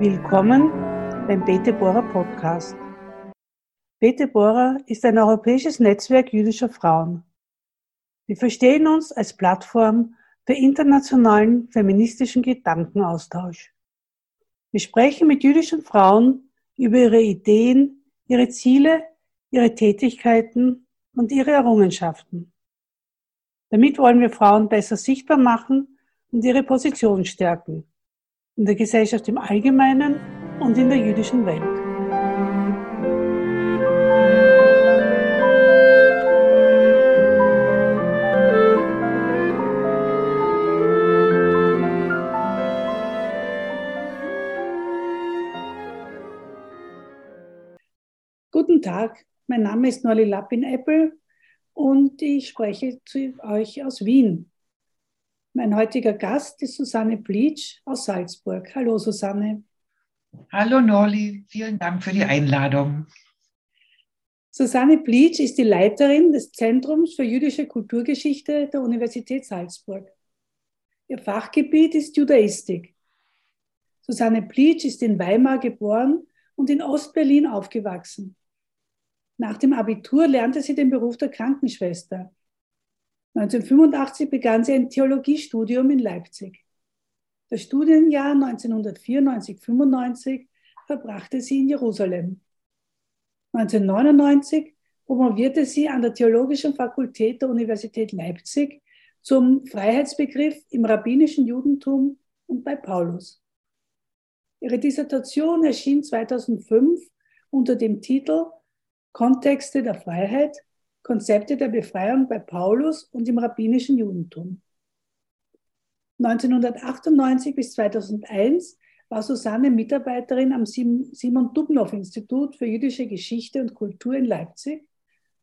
Willkommen beim Bete Bora Podcast. Bete Bora ist ein europäisches Netzwerk jüdischer Frauen. Wir verstehen uns als Plattform für internationalen feministischen Gedankenaustausch. Wir sprechen mit jüdischen Frauen über ihre Ideen, ihre Ziele, ihre Tätigkeiten und ihre Errungenschaften. Damit wollen wir Frauen besser sichtbar machen und ihre Position stärken in der Gesellschaft im Allgemeinen und in der jüdischen Welt. Guten Tag, mein Name ist Nolly Lappin-Eppel und ich spreche zu euch aus Wien. Mein heutiger Gast ist Susanne Bleach aus Salzburg. Hallo Susanne. Hallo Norli, vielen Dank für die Einladung. Susanne Bleach ist die Leiterin des Zentrums für jüdische Kulturgeschichte der Universität Salzburg. Ihr Fachgebiet ist Judaistik. Susanne Bleach ist in Weimar geboren und in Ostberlin aufgewachsen. Nach dem Abitur lernte sie den Beruf der Krankenschwester. 1985 begann sie ein Theologiestudium in Leipzig. Das Studienjahr 1994-95 verbrachte sie in Jerusalem. 1999 promovierte sie an der Theologischen Fakultät der Universität Leipzig zum Freiheitsbegriff im rabbinischen Judentum und bei Paulus. Ihre Dissertation erschien 2005 unter dem Titel Kontexte der Freiheit, Konzepte der Befreiung bei Paulus und im rabbinischen Judentum. 1998 bis 2001 war Susanne Mitarbeiterin am Simon Dubnow Institut für jüdische Geschichte und Kultur in Leipzig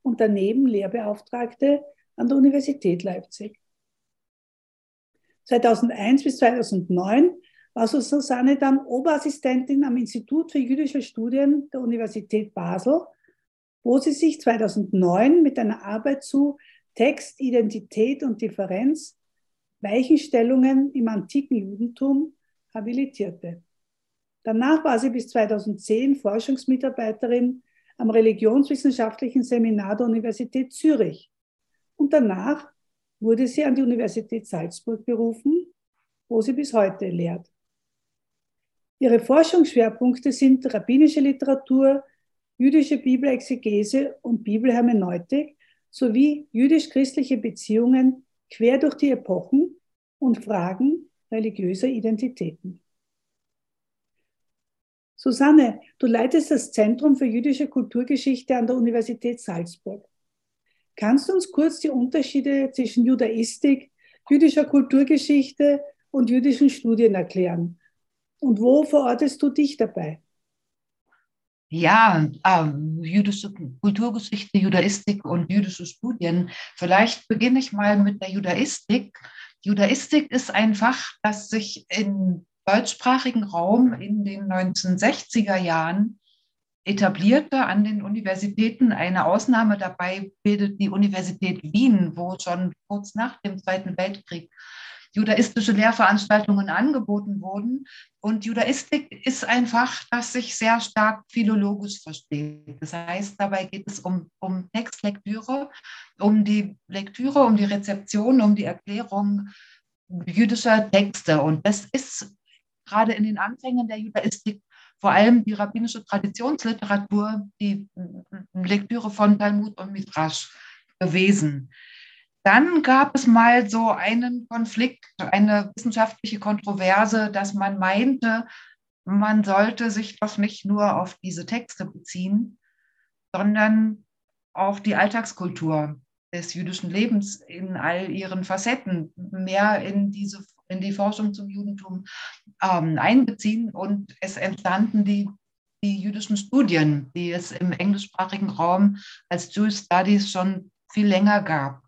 und daneben Lehrbeauftragte an der Universität Leipzig. 2001 bis 2009 war Susanne dann Oberassistentin am Institut für jüdische Studien der Universität Basel wo sie sich 2009 mit einer Arbeit zu Text, Identität und Differenz, Weichenstellungen im antiken Judentum habilitierte. Danach war sie bis 2010 Forschungsmitarbeiterin am Religionswissenschaftlichen Seminar der Universität Zürich. Und danach wurde sie an die Universität Salzburg berufen, wo sie bis heute lehrt. Ihre Forschungsschwerpunkte sind rabbinische Literatur, jüdische Bibelexegese und Bibelhermeneutik sowie jüdisch-christliche Beziehungen quer durch die Epochen und Fragen religiöser Identitäten. Susanne, du leitest das Zentrum für jüdische Kulturgeschichte an der Universität Salzburg. Kannst du uns kurz die Unterschiede zwischen Judaistik, jüdischer Kulturgeschichte und jüdischen Studien erklären? Und wo verortest du dich dabei? Ja, äh, jüdische Kulturgeschichte, Judaistik und jüdische Studien. Vielleicht beginne ich mal mit der Judaistik. Judaistik ist ein Fach, das sich im deutschsprachigen Raum in den 1960er Jahren etablierte an den Universitäten. Eine Ausnahme dabei bildet die Universität Wien, wo schon kurz nach dem Zweiten Weltkrieg judaistische Lehrveranstaltungen angeboten wurden. Und Judaistik ist ein Fach, das sich sehr stark philologisch versteht. Das heißt, dabei geht es um, um Textlektüre, um die Lektüre, um die Rezeption, um die Erklärung jüdischer Texte. Und das ist gerade in den Anfängen der Judaistik vor allem die rabbinische Traditionsliteratur, die Lektüre von Talmud und Midrash gewesen. Dann gab es mal so einen Konflikt, eine wissenschaftliche Kontroverse, dass man meinte, man sollte sich doch nicht nur auf diese Texte beziehen, sondern auch die Alltagskultur des jüdischen Lebens in all ihren Facetten mehr in diese in die Forschung zum Judentum ähm, einbeziehen und es entstanden die, die jüdischen Studien, die es im englischsprachigen Raum als Jewish Studies schon viel länger gab.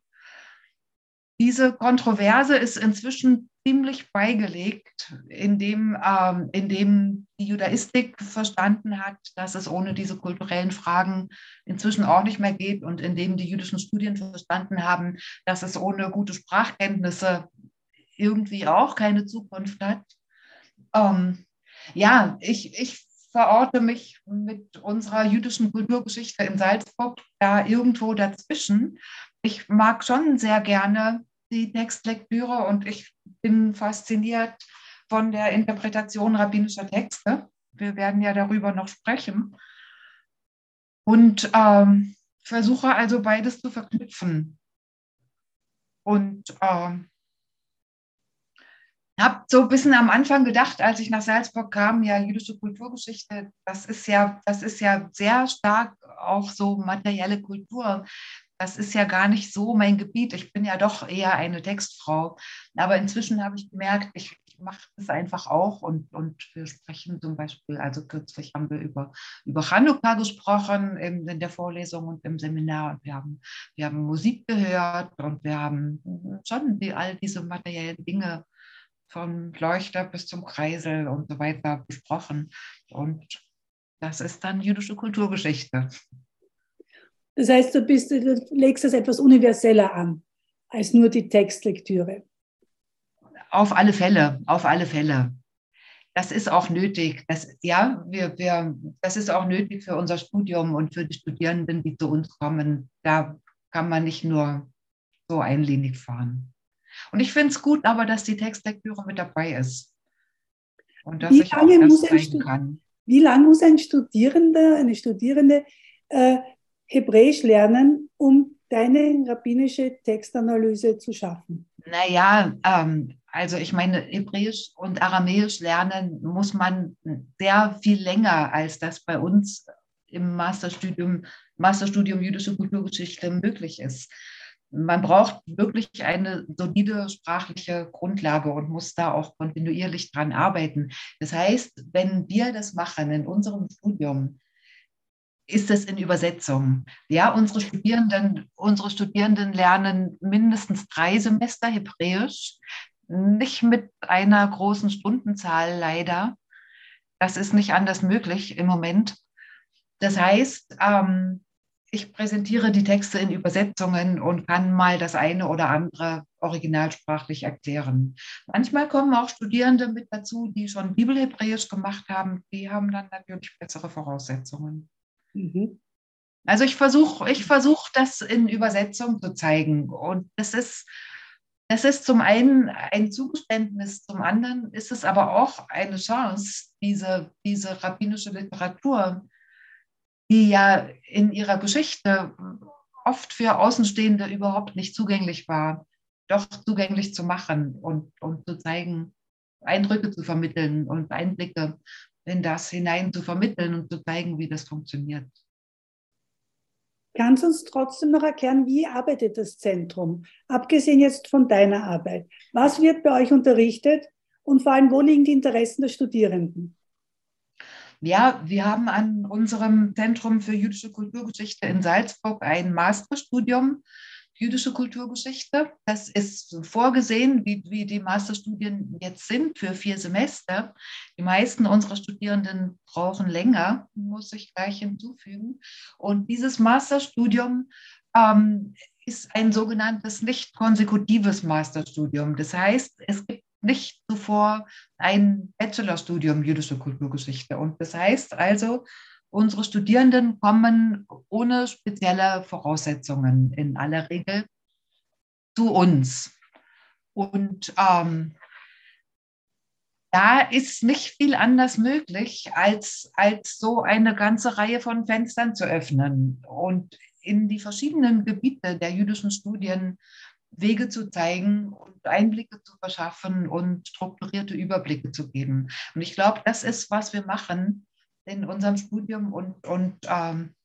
Diese Kontroverse ist inzwischen ziemlich beigelegt, indem, ähm, indem die Judaistik verstanden hat, dass es ohne diese kulturellen Fragen inzwischen auch nicht mehr geht und indem die jüdischen Studien verstanden haben, dass es ohne gute Sprachkenntnisse irgendwie auch keine Zukunft hat. Ähm, Ja, ich, ich verorte mich mit unserer jüdischen Kulturgeschichte in Salzburg da irgendwo dazwischen. Ich mag schon sehr gerne die Textlektüre und ich bin fasziniert von der Interpretation rabbinischer Texte. Wir werden ja darüber noch sprechen. Und ähm, versuche also beides zu verknüpfen. Und ähm, habe so ein bisschen am Anfang gedacht, als ich nach Salzburg kam, ja, jüdische Kulturgeschichte, das ist ja, das ist ja sehr stark auch so materielle Kultur. Das ist ja gar nicht so mein Gebiet. Ich bin ja doch eher eine Textfrau. Aber inzwischen habe ich gemerkt, ich, mache das einfach auch. Und, und wir sprechen zum Beispiel, also kürzlich haben wir über, über Chanukka gesprochen in, in der Vorlesung und im Seminar. Und wir haben, wir haben Musik gehört und wir haben schon die, all diese materiellen Dinge vom Leuchter bis zum Kreisel und so weiter besprochen. Und das ist dann jüdische Kulturgeschichte. Das heißt, du, bist, du legst das etwas universeller an als nur die Textlektüre. Auf alle Fälle, auf alle Fälle. Das ist auch nötig. Das, ja, wir, wir, das ist auch nötig für unser Studium und für die Studierenden, die zu uns kommen. Da kann man nicht nur so einlinig fahren. Und ich finde es gut aber, dass die Textlektüre mit dabei ist. Und dass wie ich auch das zeigen kann. Wie lange muss ein Studierender, eine Studierende äh, Hebräisch lernen, um deine rabbinische Textanalyse zu schaffen? Naja, ähm, also ich meine, Hebräisch und Aramäisch lernen muss man sehr viel länger, als das bei uns im Masterstudium, Masterstudium Jüdische Kulturgeschichte möglich ist man braucht wirklich eine solide sprachliche Grundlage und muss da auch kontinuierlich dran arbeiten. Das heißt, wenn wir das machen in unserem Studium, ist es in Übersetzung. Ja, unsere Studierenden, unsere Studierenden lernen mindestens drei Semester Hebräisch, nicht mit einer großen Stundenzahl leider. Das ist nicht anders möglich im Moment. Das heißt, ähm, ich präsentiere die Texte in Übersetzungen und kann mal das eine oder andere originalsprachlich erklären. Manchmal kommen auch Studierende mit dazu, die schon Bibelhebräisch gemacht haben. Die haben dann natürlich bessere Voraussetzungen. Mhm. Also ich versuche ich versuch, das in Übersetzung zu zeigen. Und das ist, das ist zum einen ein Zugeständnis, zum anderen ist es aber auch eine Chance, diese, diese rabbinische Literatur die ja in ihrer Geschichte oft für Außenstehende überhaupt nicht zugänglich war, doch zugänglich zu machen und, und zu zeigen, Eindrücke zu vermitteln und Einblicke in das hinein zu vermitteln und zu zeigen, wie das funktioniert. Kannst du uns trotzdem noch erklären, wie arbeitet das Zentrum? Abgesehen jetzt von deiner Arbeit. Was wird bei euch unterrichtet und vor allem, wo liegen die Interessen der Studierenden? Ja, wir haben an unserem Zentrum für jüdische Kulturgeschichte in Salzburg ein Masterstudium jüdische Kulturgeschichte. Das ist vorgesehen, wie, wie die Masterstudien jetzt sind, für vier Semester. Die meisten unserer Studierenden brauchen länger, muss ich gleich hinzufügen. Und dieses Masterstudium ähm, ist ein sogenanntes nicht konsekutives Masterstudium. Das heißt, es gibt nicht zuvor ein Bachelorstudium jüdische Kulturgeschichte. Und das heißt also, unsere Studierenden kommen ohne spezielle Voraussetzungen in aller Regel zu uns. Und ähm, da ist nicht viel anders möglich, als, als so eine ganze Reihe von Fenstern zu öffnen und in die verschiedenen Gebiete der jüdischen Studien Wege zu zeigen und Einblicke zu verschaffen und strukturierte Überblicke zu geben. Und ich glaube, das ist, was wir machen in unserem Studium und, und ähm,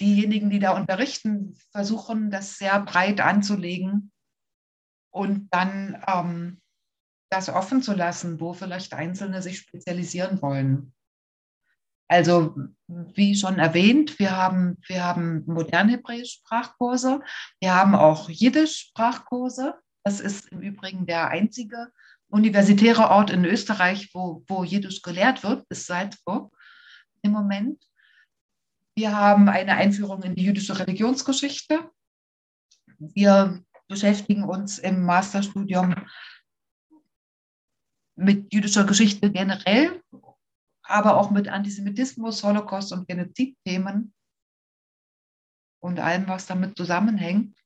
diejenigen, die da unterrichten, versuchen, das sehr breit anzulegen und dann ähm, das offen zu lassen, wo vielleicht Einzelne sich spezialisieren wollen. Also wie schon erwähnt, wir haben, wir haben Modernhebräisch-Sprachkurse, wir haben auch Jiddisch-Sprachkurse. Das ist im Übrigen der einzige universitäre Ort in Österreich, wo, wo Jiddisch gelehrt wird, ist Salzburg im Moment. Wir haben eine Einführung in die jüdische Religionsgeschichte. Wir beschäftigen uns im Masterstudium mit jüdischer Geschichte generell aber auch mit Antisemitismus, Holocaust und Genozidthemen und allem, was damit zusammenhängt.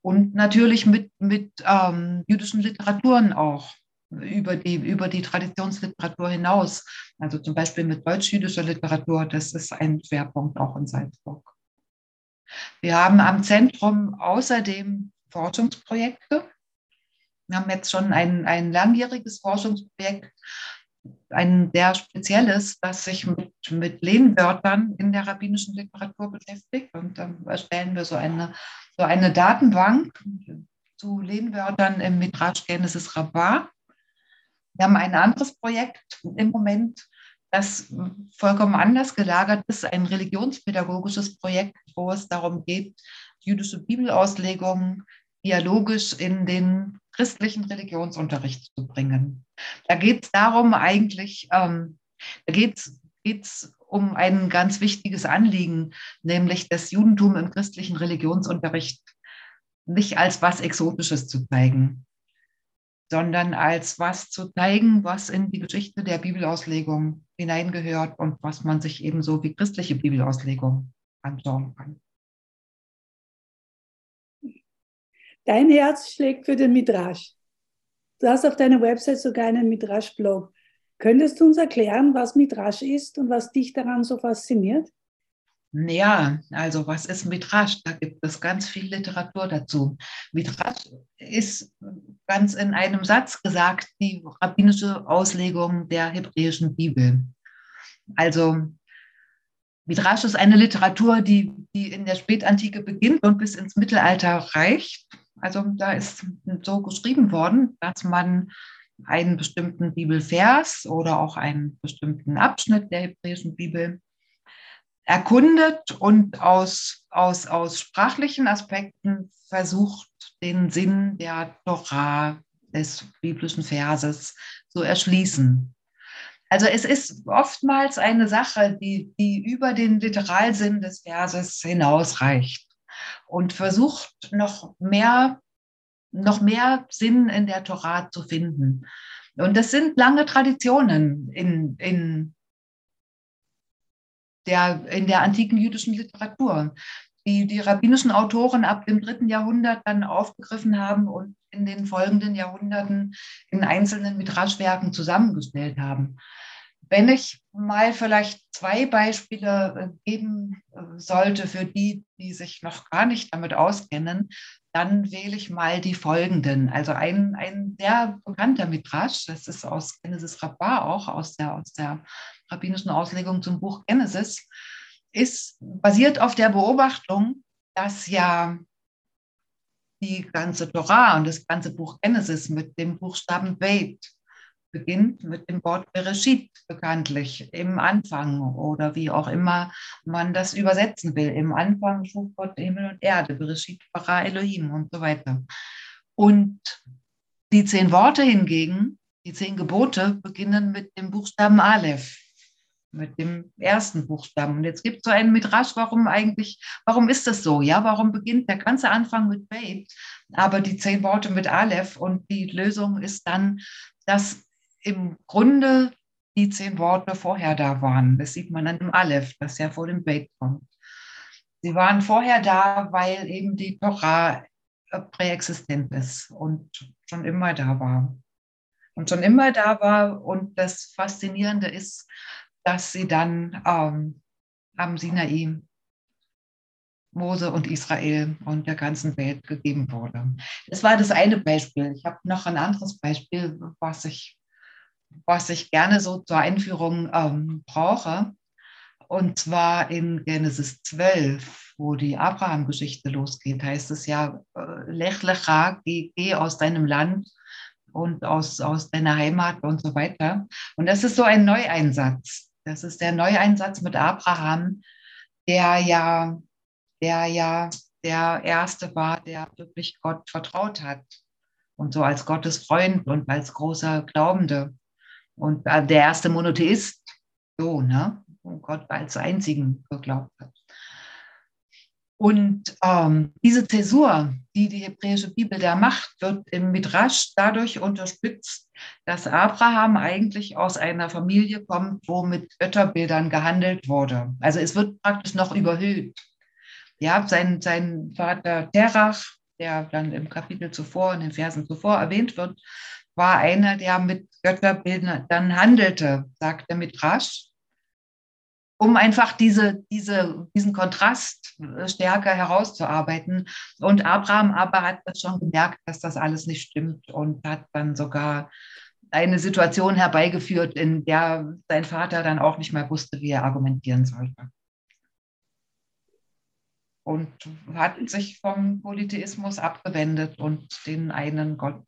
Und natürlich mit, mit ähm, jüdischen Literaturen auch über die, über die Traditionsliteratur hinaus. Also zum Beispiel mit deutsch-jüdischer Literatur, das ist ein Schwerpunkt auch in Salzburg. Wir haben am Zentrum außerdem Forschungsprojekte. Wir haben jetzt schon ein, ein langjähriges Forschungsprojekt, ein sehr spezielles, das sich mit, mit Lehnwörtern in der rabbinischen Literatur beschäftigt. Und dann erstellen wir so eine, so eine Datenbank zu Lehnwörtern im Midrash Genesis Rabbah. Wir haben ein anderes Projekt im Moment, das vollkommen anders gelagert ist, ein religionspädagogisches Projekt, wo es darum geht, jüdische Bibelauslegungen dialogisch in den christlichen Religionsunterricht zu bringen. Da geht es darum eigentlich, ähm, da geht es um ein ganz wichtiges Anliegen, nämlich das Judentum im christlichen Religionsunterricht nicht als was Exotisches zu zeigen, sondern als was zu zeigen, was in die Geschichte der Bibelauslegung hineingehört und was man sich ebenso wie christliche Bibelauslegung anschauen kann. Dein Herz schlägt für den Midrash. Du hast auf deiner Website sogar einen Midrash-Blog. Könntest du uns erklären, was Midrash ist und was dich daran so fasziniert? Ja, also was ist Midrash? Da gibt es ganz viel Literatur dazu. Midrash ist ganz in einem Satz gesagt die rabbinische Auslegung der hebräischen Bibel. Also Midrash ist eine Literatur, die, die in der Spätantike beginnt und bis ins Mittelalter reicht. Also da ist so geschrieben worden, dass man einen bestimmten Bibelvers oder auch einen bestimmten Abschnitt der hebräischen Bibel erkundet und aus, aus, aus sprachlichen Aspekten versucht, den Sinn der Torah, des biblischen Verses zu erschließen. Also es ist oftmals eine Sache, die, die über den Literalsinn des Verses hinausreicht und versucht noch mehr, noch mehr Sinn in der Torah zu finden. Und das sind lange Traditionen in, in der, in der antiken jüdischen Literatur, die die rabbinischen Autoren ab dem dritten Jahrhundert dann aufgegriffen haben und in den folgenden Jahrhunderten in einzelnen Midraschwerken zusammengestellt haben. Wenn ich mal vielleicht zwei Beispiele äh, geben äh, sollte für die, die sich noch gar nicht damit auskennen, dann wähle ich mal die folgenden. Also ein, ein sehr bekannter Midrash, das ist aus Genesis Rabbah auch, aus der, aus der rabbinischen Auslegung zum Buch Genesis, ist basiert auf der Beobachtung, dass ja die ganze Torah und das ganze Buch Genesis mit dem Buchstaben Beit beginnt mit dem Wort Bereshit bekanntlich, im Anfang oder wie auch immer man das übersetzen will. Im Anfang schuf Gott Himmel und Erde, Bereshit bara Elohim und so weiter. Und die zehn Worte hingegen, die zehn Gebote, beginnen mit dem Buchstaben Aleph, mit dem ersten Buchstaben. Und jetzt gibt es so einen Midrash, warum eigentlich, warum ist das so? Ja, warum beginnt der ganze Anfang mit Beit, aber die zehn Worte mit Aleph? Und die Lösung ist dann, dass im Grunde die zehn Worte vorher da waren. Das sieht man an dem Aleph, das ja vor dem Beit kommt. Sie waren vorher da, weil eben die Torah äh, präexistent ist und schon immer da war. Und schon immer da war. Und das Faszinierende ist, dass sie dann ähm, am Sinai Mose und Israel und der ganzen Welt gegeben wurde. Das war das eine Beispiel. Ich habe noch ein anderes Beispiel, was ich was ich gerne so zur Einführung ähm, brauche. Und zwar in Genesis 12, wo die Abraham-Geschichte losgeht, heißt es ja, äh, Lech lecha, geh, geh aus deinem Land und aus, aus deiner Heimat und so weiter. Und das ist so ein Neueinsatz. Das ist der Neueinsatz mit Abraham, der ja, der ja der Erste war, der wirklich Gott vertraut hat. Und so als Gottes Freund und als großer Glaubende. Und der erste Monotheist, so, ne? Und Gott als einzigen geglaubt hat. Und ähm, diese Zäsur, die die hebräische Bibel da macht, wird im Midrash dadurch unterstützt, dass Abraham eigentlich aus einer Familie kommt, wo mit Götterbildern gehandelt wurde. Also es wird praktisch noch überhöht. Ja, sein, sein Vater Terach, der dann im Kapitel zuvor, in den Versen zuvor erwähnt wird, war einer, der mit Götterbildern dann handelte, sagt der Midrash um einfach diese, diese, diesen Kontrast äh, stärker herauszuarbeiten. Und Abraham aber hat das schon gemerkt, dass das alles nicht stimmt und hat dann sogar eine Situation herbeigeführt, in der sein Vater dann auch nicht mehr wusste, wie er argumentieren sollte. Und hat sich vom Polytheismus abgewendet und den einen Gott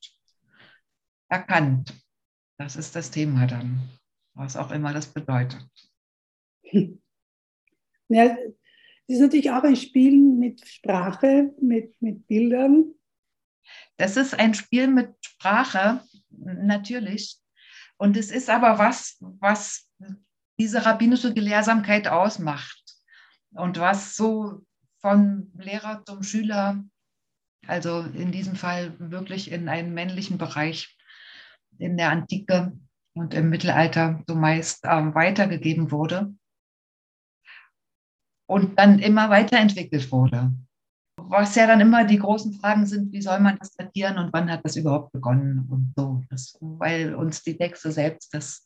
erkannt. Das ist das Thema dann, was auch immer das bedeutet. Ja, das ist natürlich auch ein Spiel mit Sprache, mit, mit Bildern. Das ist ein Spiel mit Sprache, natürlich. Und es ist aber was, was diese rabbinische Gelehrsamkeit ausmacht und was so von Lehrer zum Schüler, also in diesem Fall wirklich in einem männlichen Bereich in der Antike und im Mittelalter so meist äh, weitergegeben wurde und dann immer weiterentwickelt wurde. Was ja dann immer die großen Fragen sind, wie soll man das datieren und wann hat das überhaupt begonnen und so, das, weil uns die Texte selbst das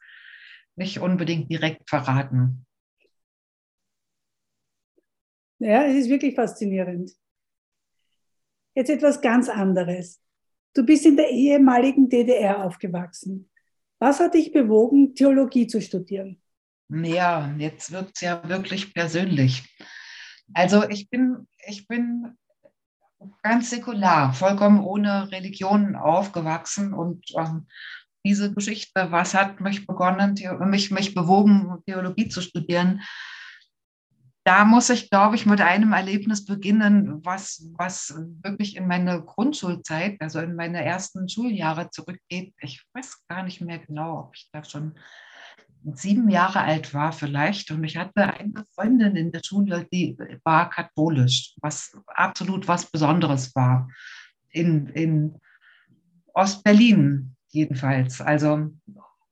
nicht unbedingt direkt verraten. Ja, es ist wirklich faszinierend. Jetzt etwas ganz anderes. Du bist in der ehemaligen DDR aufgewachsen. Was hat dich bewogen, Theologie zu studieren? Ja, jetzt wird es ja wirklich persönlich. Also ich bin, ich bin ganz säkular, vollkommen ohne Religion aufgewachsen und ähm, diese Geschichte, was hat mich begonnen, mich, mich bewogen, Theologie zu studieren, da muss ich, glaube ich, mit einem Erlebnis beginnen, was, was wirklich in meine Grundschulzeit, also in meine ersten Schuljahre zurückgeht. Ich weiß gar nicht mehr genau, ob ich da schon sieben Jahre alt war vielleicht und ich hatte eine Freundin in der Schule, die war katholisch, was absolut was Besonderes war. In, in Ostberlin jedenfalls. Also,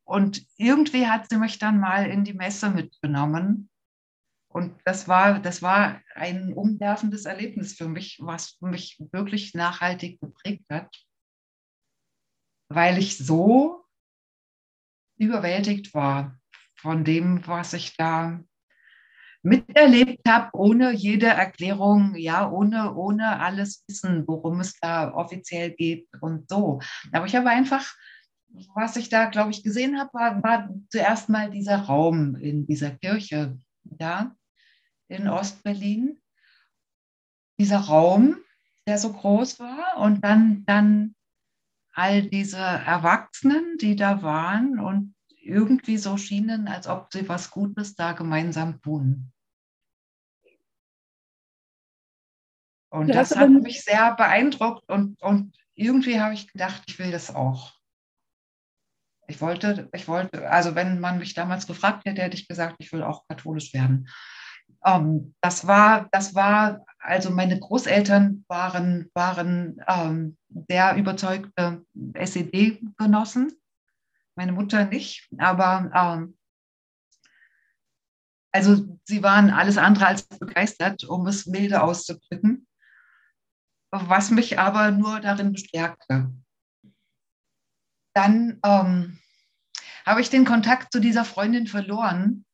und irgendwie hat sie mich dann mal in die Messe mitgenommen. Und das war, das war ein umwerfendes Erlebnis für mich, was mich wirklich nachhaltig geprägt hat, weil ich so überwältigt war von dem, was ich da miterlebt habe, ohne jede Erklärung, ja, ohne, ohne alles Wissen, worum es da offiziell geht und so. Aber ich habe einfach, was ich da, glaube ich, gesehen habe, war, war zuerst mal dieser Raum in dieser Kirche, ja, in Ostberlin. Dieser Raum, der so groß war und dann, dann all diese Erwachsenen, die da waren und irgendwie so schienen, als ob sie was Gutes da gemeinsam tun. Und das hat mich sehr beeindruckt und, und irgendwie habe ich gedacht, ich will das auch. Ich wollte, ich wollte, also wenn man mich damals gefragt hätte, hätte ich gesagt, ich will auch katholisch werden. Ähm, das war, das war, also meine Großeltern waren, waren ähm, sehr überzeugte SED-Genossen meine Mutter nicht, aber ähm, also sie waren alles andere als begeistert, um es milde auszudrücken, was mich aber nur darin bestärkte. Dann ähm, habe ich den Kontakt zu dieser Freundin verloren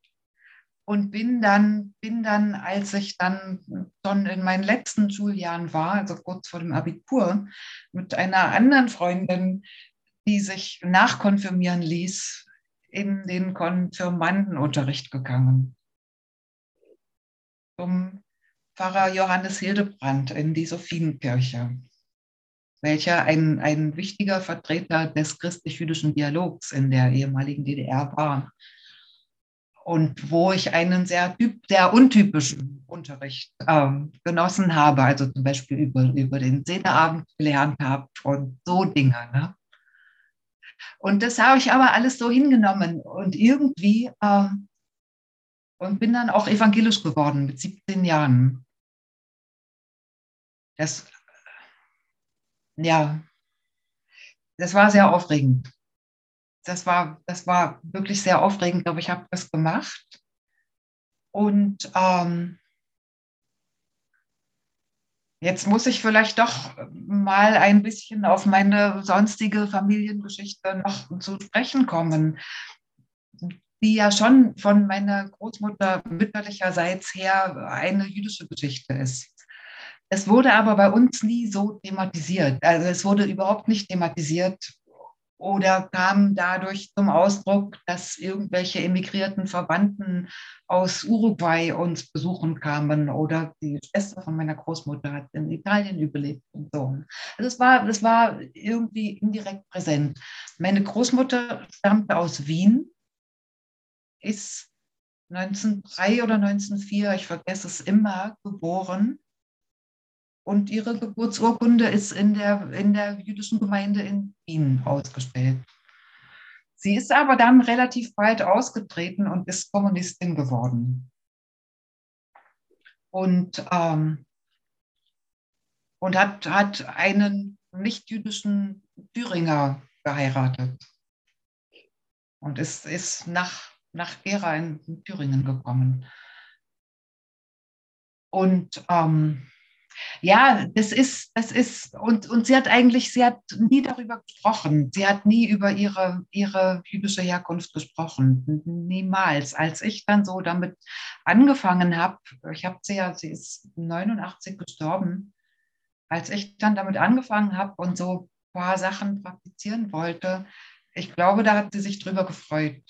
und bin dann, bin dann, als ich dann schon in meinen letzten Schuljahren war, also kurz vor dem Abitur, mit einer anderen Freundin die sich nachkonfirmieren ließ, in den Konfirmandenunterricht gegangen. Zum Pfarrer Johannes Hildebrand in die Sophienkirche, welcher ein, ein wichtiger Vertreter des christlich-jüdischen Dialogs in der ehemaligen DDR war. Und wo ich einen sehr, sehr untypischen Unterricht ähm, genossen habe, also zum Beispiel über, über den Sehneabend gelernt habe und so Dinge. Ne? Und das habe ich aber alles so hingenommen und irgendwie äh, und bin dann auch evangelisch geworden mit 17 Jahren. das, ja, das war sehr aufregend. Das war, das war wirklich sehr aufregend, aber ich habe das gemacht. Und ähm, jetzt muss ich vielleicht doch mal ein bisschen auf meine sonstige Familiengeschichte noch zu sprechen kommen, die ja schon von meiner Großmutter mütterlicherseits her eine jüdische Geschichte ist. Es wurde aber bei uns nie so thematisiert. Also es wurde überhaupt nicht thematisiert oder kam dadurch zum Ausdruck, dass irgendwelche emigrierten Verwandten aus Uruguay uns besuchen kamen oder die Schwester von meiner Großmutter hat in Italien überlebt und so. Also es war, es war irgendwie indirekt präsent. Meine Großmutter stammte aus Wien, ist 1903 oder 1904, ich vergesse es immer, geboren und ihre Geburtsurkunde ist in der, in der jüdischen Gemeinde in Wien ausgestellt. Sie ist aber dann relativ bald ausgetreten und ist Kommunistin geworden. Und, ähm, und hat, hat einen nicht-jüdischen Thüringer geheiratet. Und ist, ist nach, nach Gera in Thüringen gekommen. Und ähm, ja, das ist, das ist, und, und sie hat eigentlich, sie hat nie darüber gesprochen. Sie hat nie über ihre, ihre jüdische Herkunft gesprochen. Niemals. Als ich dann so damit angefangen habe, ich habe sie ja, sie ist 89 gestorben, als ich dann damit angefangen habe und so ein paar Sachen praktizieren wollte, ich glaube, da hat sie sich drüber gefreut.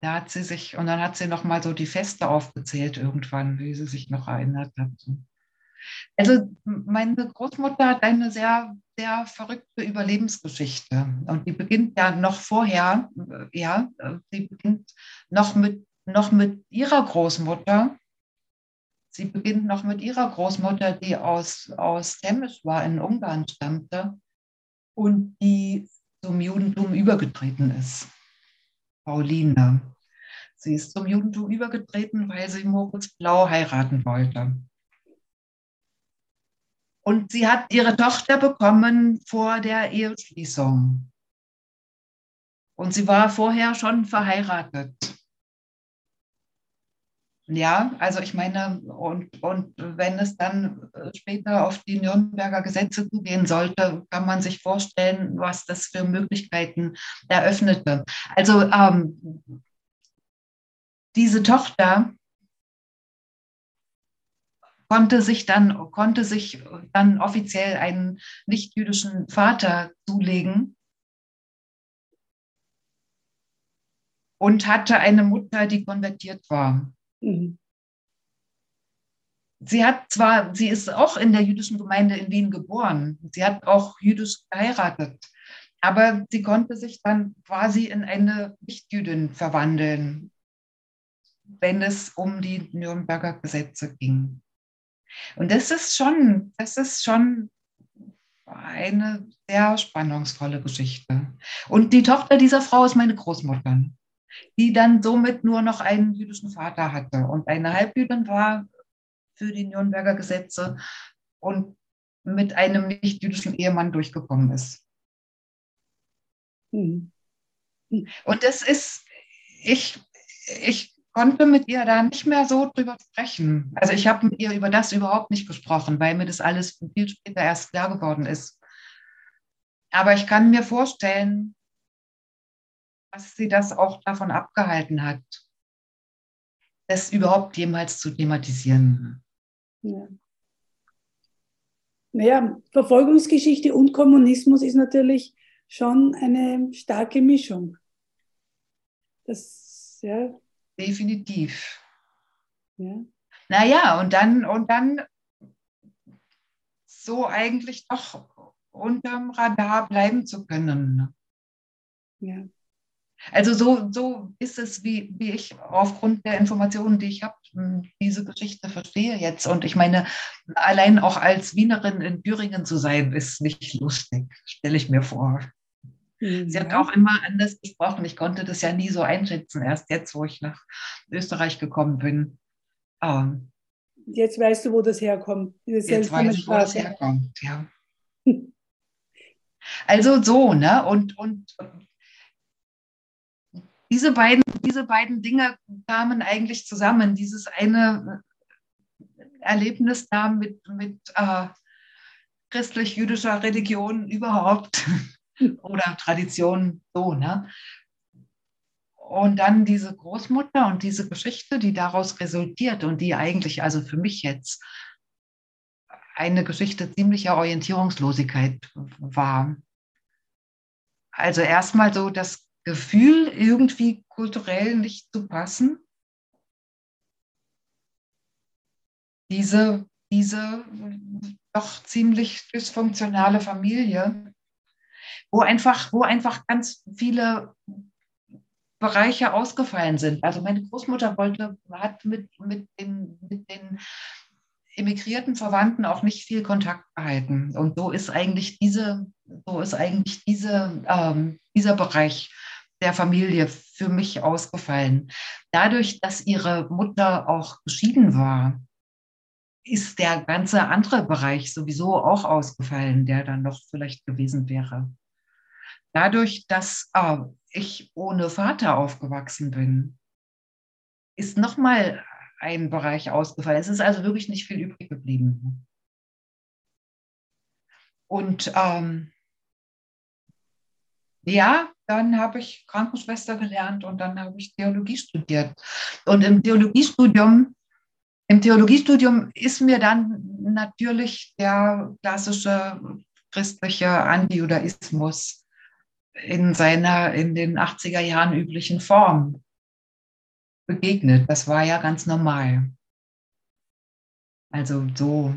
Da hat sie sich, und dann hat sie nochmal so die Feste aufgezählt irgendwann, wie sie sich noch erinnert hat. Also meine Großmutter hat eine sehr, sehr verrückte Überlebensgeschichte. Und die beginnt ja noch vorher, ja, sie beginnt noch mit, noch mit ihrer Großmutter. Sie beginnt noch mit ihrer Großmutter, die aus, aus Temes war, in Ungarn stammte und die zum Judentum übergetreten ist. Pauline. Sie ist zum Judentum übergetreten, weil sie Moritz Blau heiraten wollte. Und sie hat ihre Tochter bekommen vor der Eheschließung. Und sie war vorher schon verheiratet. Ja, also ich meine, und, und wenn es dann später auf die Nürnberger Gesetze zugehen sollte, kann man sich vorstellen, was das für Möglichkeiten eröffnete. Also ähm, diese Tochter konnte sich dann, konnte sich dann offiziell einen nicht-jüdischen Vater zulegen und hatte eine Mutter, die konvertiert war. Mhm. Sie hat zwar, sie ist auch in der jüdischen Gemeinde in Wien geboren. Sie hat auch jüdisch geheiratet. Aber sie konnte sich dann quasi in eine Nichtjüdin verwandeln, wenn es um die Nürnberger Gesetze ging. Und das ist schon, das ist schon eine sehr spannungsvolle Geschichte. Und die Tochter dieser Frau ist meine Großmutter die dann somit nur noch einen jüdischen Vater hatte und eine Halbjüdin war für die Nürnberger Gesetze und mit einem nicht-jüdischen Ehemann durchgekommen ist. Mhm. Und das ist, ich, ich konnte mit ihr da nicht mehr so drüber sprechen. Also ich habe mit ihr über das überhaupt nicht gesprochen, weil mir das alles viel später erst klar geworden ist. Aber ich kann mir vorstellen, dass sie das auch davon abgehalten hat, das überhaupt jemals zu thematisieren. Ja. Naja, Verfolgungsgeschichte und Kommunismus ist natürlich schon eine starke Mischung. Das, ja. Definitiv. Ja. Naja, und dann, und dann so eigentlich doch unterm Radar bleiben zu können. Ja. Also so, so ist es, wie, wie ich aufgrund der Informationen, die ich habe, hm, diese Geschichte verstehe jetzt. Und ich meine, allein auch als Wienerin in Thüringen zu sein, ist nicht lustig, stelle ich mir vor. Ja. Sie hat auch immer anders gesprochen. Ich konnte das ja nie so einschätzen, erst jetzt, wo ich nach Österreich gekommen bin. Ähm, Jetzt weißt du, wo das herkommt. Jetzt weiß ich, wo das herkommt, ja. Also so, ne? Und, und diese beiden, diese beiden Dinge kamen eigentlich zusammen. Dieses eine Erlebnis da mit, mit äh, christlich-jüdischer Religion überhaupt oder Tradition so, ne? Und dann diese Großmutter und diese Geschichte, die daraus resultiert und die eigentlich also für mich jetzt eine Geschichte ziemlicher Orientierungslosigkeit war. Also erstmal so das Gefühl, irgendwie kulturell nicht zu passen. Diese, diese doch ziemlich dysfunktionale Familie, wo einfach, wo einfach ganz viele Bereiche ausgefallen sind. Also meine Großmutter wollte, hat mit, mit, den, mit den emigrierten Verwandten auch nicht viel Kontakt gehalten. Und so ist eigentlich diese, so ist eigentlich diese, ähm, dieser Bereich der Familie für mich ausgefallen. Dadurch, dass ihre Mutter auch geschieden war, ist der ganze andere Bereich sowieso auch ausgefallen, der dann noch vielleicht gewesen wäre. Dadurch, dass äh, ich ohne Vater aufgewachsen bin, ist nochmal ein Bereich ausgefallen. Es ist also wirklich nicht viel übrig geblieben. Und ähm, ja, dann habe ich Krankenschwester gelernt und dann habe ich Theologie studiert. Und im Theologiestudium, im Theologiestudium ist mir dann natürlich der klassische christliche Antijudaismus in seiner in den 80er Jahren üblichen Form begegnet. Das war ja ganz normal. Also so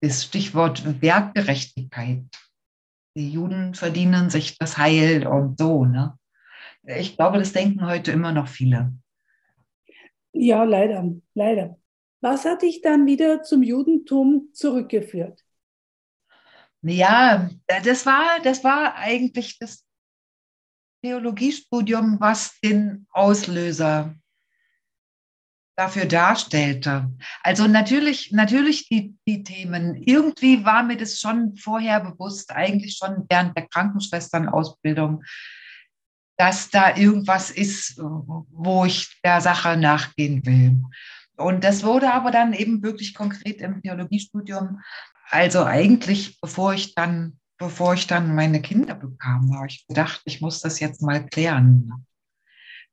das Stichwort Werkgerechtigkeit. Die Juden verdienen sich das Heil und so. Ne? Ich glaube, das denken heute immer noch viele. Ja, leider, leider. Was hat dich dann wieder zum Judentum zurückgeführt? Ja, das war, das war eigentlich das Theologiestudium, was den Auslöser dafür darstellte. Also natürlich, natürlich die, die Themen. Irgendwie war mir das schon vorher bewusst, eigentlich schon während der Krankenschwesternausbildung, dass da irgendwas ist, wo ich der Sache nachgehen will. Und das wurde aber dann eben wirklich konkret im Theologiestudium. Also eigentlich, bevor ich dann bevor ich dann meine Kinder bekam, habe ich gedacht, ich muss das jetzt mal klären.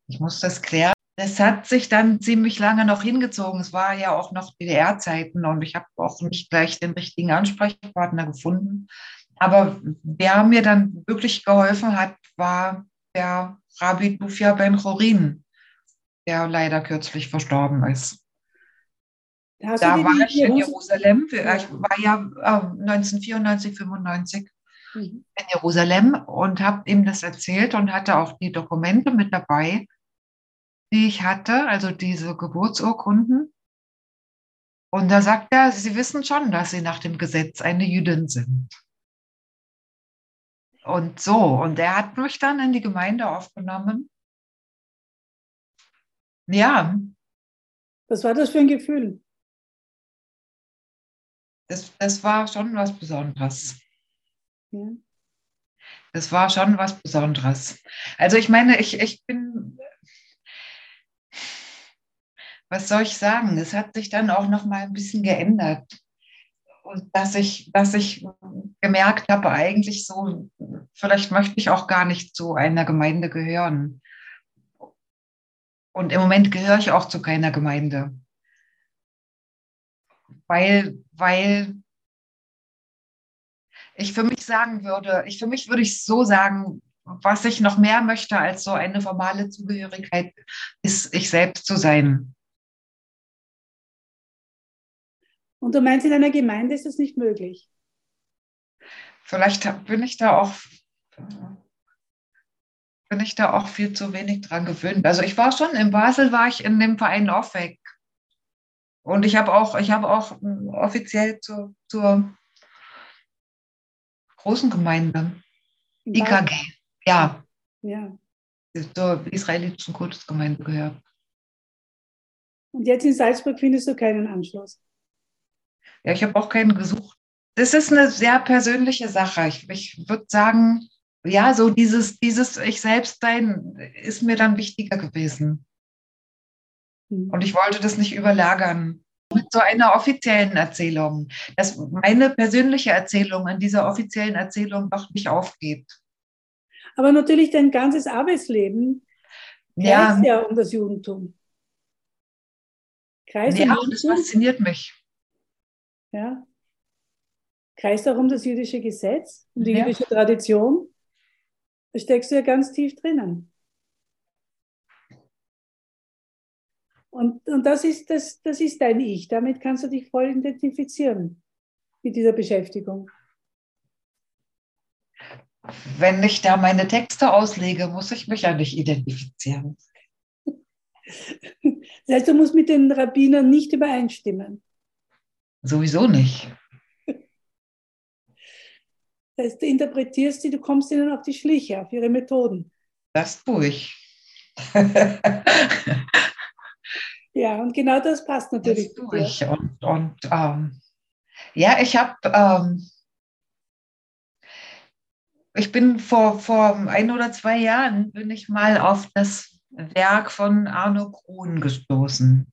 Ich muss das klären. Das hat sich dann ziemlich lange noch hingezogen. Es war ja auch noch DDR-Zeiten und ich habe auch nicht gleich den richtigen Ansprechpartner gefunden. Aber wer mir dann wirklich geholfen hat, war der Rabbi Dufia Ben Chorin, der leider kürzlich verstorben ist. Da, da war ich in Jerusalem. Ich war ja äh, 1994, 95 mhm. in Jerusalem und habe ihm das erzählt und hatte auch die Dokumente mit dabei, die ich hatte, also diese Geburtsurkunden. Und da sagt er, Sie wissen schon, dass Sie nach dem Gesetz eine Jüdin sind. Und so, und er hat mich dann in die Gemeinde aufgenommen. Ja. Was war das für ein Gefühl? Das, das war schon was Besonderes. Das war schon was Besonderes. Also ich meine, ich, ich bin, was soll ich sagen? Es hat sich dann auch noch mal ein bisschen geändert. Dass ich, dass ich gemerkt habe, eigentlich so, vielleicht möchte ich auch gar nicht zu einer Gemeinde gehören. Und im Moment gehöre ich auch zu keiner Gemeinde. Weil, weil ich für mich sagen würde, ich für mich würde ich so sagen, was ich noch mehr möchte als so eine formale Zugehörigkeit, ist ich selbst zu sein. Und du meinst, in einer Gemeinde ist das nicht möglich? Vielleicht bin ich da auch bin ich da auch viel zu wenig dran gewöhnt. Also ich war schon in Basel, war ich in dem Verein Offweg. Und ich habe auch, ich habe auch offiziell zur, zur großen Gemeinde. IKG, ja. Ja. Zur israelitischen Kultusgemeinde gehört. Und jetzt in Salzburg findest du keinen Anschluss. Ja, ich habe auch keinen gesucht. Das ist eine sehr persönliche Sache. Ich, ich würde sagen, ja, so dieses, dieses Ich selbst sein ist mir dann wichtiger gewesen. Hm. Und ich wollte das nicht überlagern mit so einer offiziellen Erzählung, dass meine persönliche Erzählung an dieser offiziellen Erzählung doch nicht aufgeht. Aber natürlich dein ganzes Arbeitsleben ja. ja um das Judentum. Kreis ja, das fasziniert mich. Ja. Kreist auch um das jüdische Gesetz, um die ja. jüdische Tradition. Da steckst du ja ganz tief drinnen. Und, und das, ist, das, das ist dein Ich. Damit kannst du dich voll identifizieren mit dieser Beschäftigung. Wenn ich da meine Texte auslege, muss ich mich ja nicht identifizieren. Das heißt, du musst mit den Rabbinern nicht übereinstimmen. Sowieso nicht. Das heißt, du interpretierst sie, du kommst ihnen auf die Schliche, auf ihre Methoden. Das tue ich. Ja, und genau das passt natürlich. Das tue ich. Und, und ähm, ja, ich habe, ähm, ich bin vor, vor ein oder zwei Jahren, bin ich mal auf das Werk von Arno Krohn gestoßen.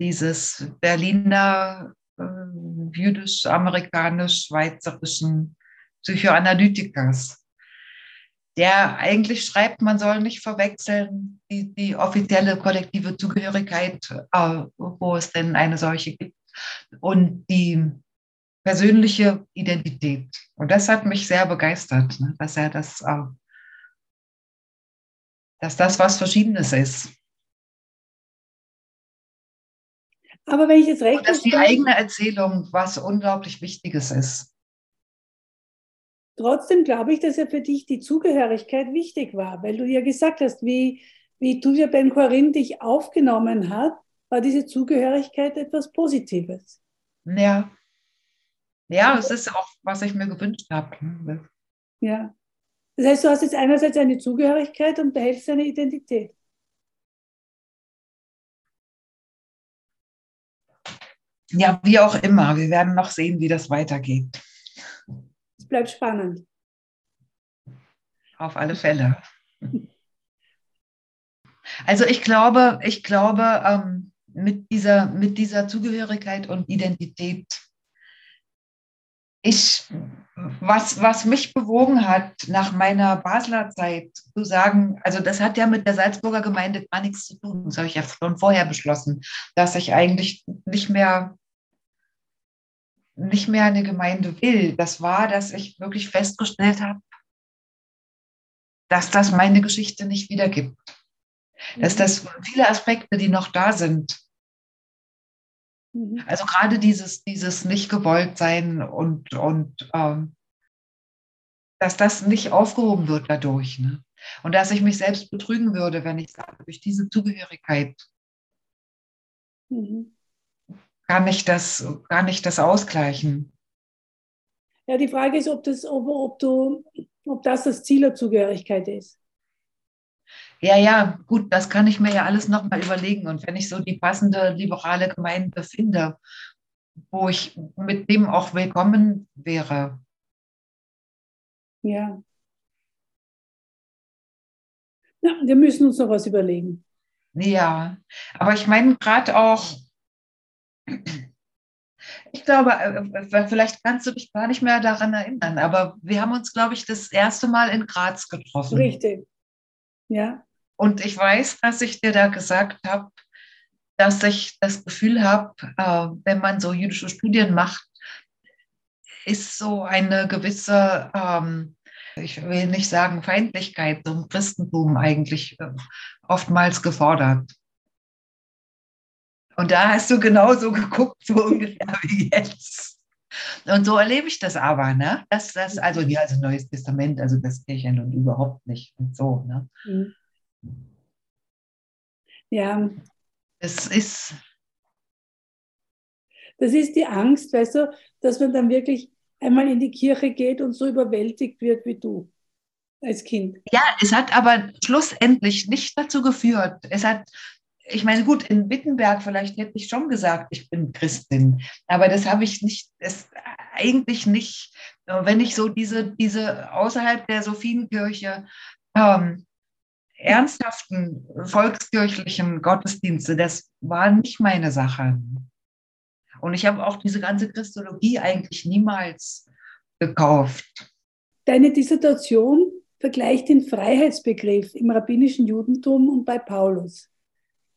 Dieses Berliner jüdisch-amerikanisch-schweizerischen Psychoanalytikers der eigentlich schreibt, man soll nicht verwechseln die, die offizielle kollektive Zugehörigkeit, äh, wo es denn eine solche gibt, und die persönliche Identität. Und das hat mich sehr begeistert, ne, dass er das, äh, dass das was Verschiedenes ist. Aber wenn ich jetzt recht Und dass die eigene Erzählung was unglaublich Wichtiges ist. Trotzdem glaube ich, dass ja für dich die Zugehörigkeit wichtig war, weil du ja gesagt hast, wie, wie Tuja Ben Corin dich aufgenommen hat, war diese Zugehörigkeit etwas Positives. Ja. Ja, es ist auch, was ich mir gewünscht habe. Ne? Ja. Das heißt, du hast jetzt einerseits eine Zugehörigkeit und behältst deine Identität. Ja, wie auch immer. Wir werden noch sehen, wie das weitergeht es bleibt spannend. Auf alle Fälle. Also ich glaube, ich glaube, ähm, mit, dieser, mit dieser Zugehörigkeit und Identität, ich, was, was mich bewogen hat, nach meiner Basler Zeit zu sagen, also das hat ja mit der Salzburger Gemeinde gar nichts zu tun, das habe ich ja schon vorher beschlossen, dass ich eigentlich nicht mehr nicht mehr eine Gemeinde will. Das war, dass ich wirklich festgestellt habe, dass das meine Geschichte nicht wiedergibt. Dass mhm. das viele Aspekte, die noch da sind. Mhm. Also gerade dieses, dieses nicht gewollt sein und, und ähm, dass das nicht aufgehoben wird dadurch. Ne? Und dass ich mich selbst betrügen würde, wenn ich sage, durch diese Zugehörigkeit mhm kann ich das, kann ich das ausgleichen. Ja, die Frage ist, ob das, ob, ob, du, ob das das Ziel der Zugehörigkeit ist. Ja, ja, gut, das kann ich mir ja alles nochmal überlegen. Und wenn ich so die passende liberale Gemeinde finde, wo ich mit dem auch willkommen wäre. Ja. Na, wir müssen uns noch was überlegen. Ja, aber ich meine gerade auch, ich glaube, äh, vielleicht kannst du dich gar nicht mehr daran erinnern, aber wir haben uns, glaube ich, das erste Mal in Graz getroffen. Richtig. Ja. Und ich weiß, dass ich dir da gesagt habe, dass ich das Gefühl habe, äh, wenn man so jüdische Studien macht, ist so eine gewisse, ähm, ich will nicht sagen Feindlichkeit zum Christentum eigentlich äh, oftmals gefordert. Und da hast du genauso geguckt, so ungefähr wie jetzt. Und so erlebe ich das aber, ne? Das, das, also, ja, also Neues Testament, also das ja nun überhaupt nicht und so, ne? Mhm. Ja. Es ist. Das ist die Angst, weißt du, dass man dann wirklich einmal in die Kirche geht und so überwältigt wird wie du als Kind. Ja, es hat aber schlussendlich nicht dazu geführt. Es hat ich meine, gut, in Wittenberg vielleicht hätte ich schon gesagt, ich bin Christin, aber das habe ich nicht, das eigentlich nicht, wenn ich so diese, diese außerhalb der Sophienkirche ähm, ernsthaften volkskirchlichen Gottesdienste, das war nicht meine Sache. Und ich habe auch diese ganze Christologie eigentlich niemals gekauft. Deine Dissertation vergleicht den Freiheitsbegriff im rabbinischen Judentum und bei Paulus.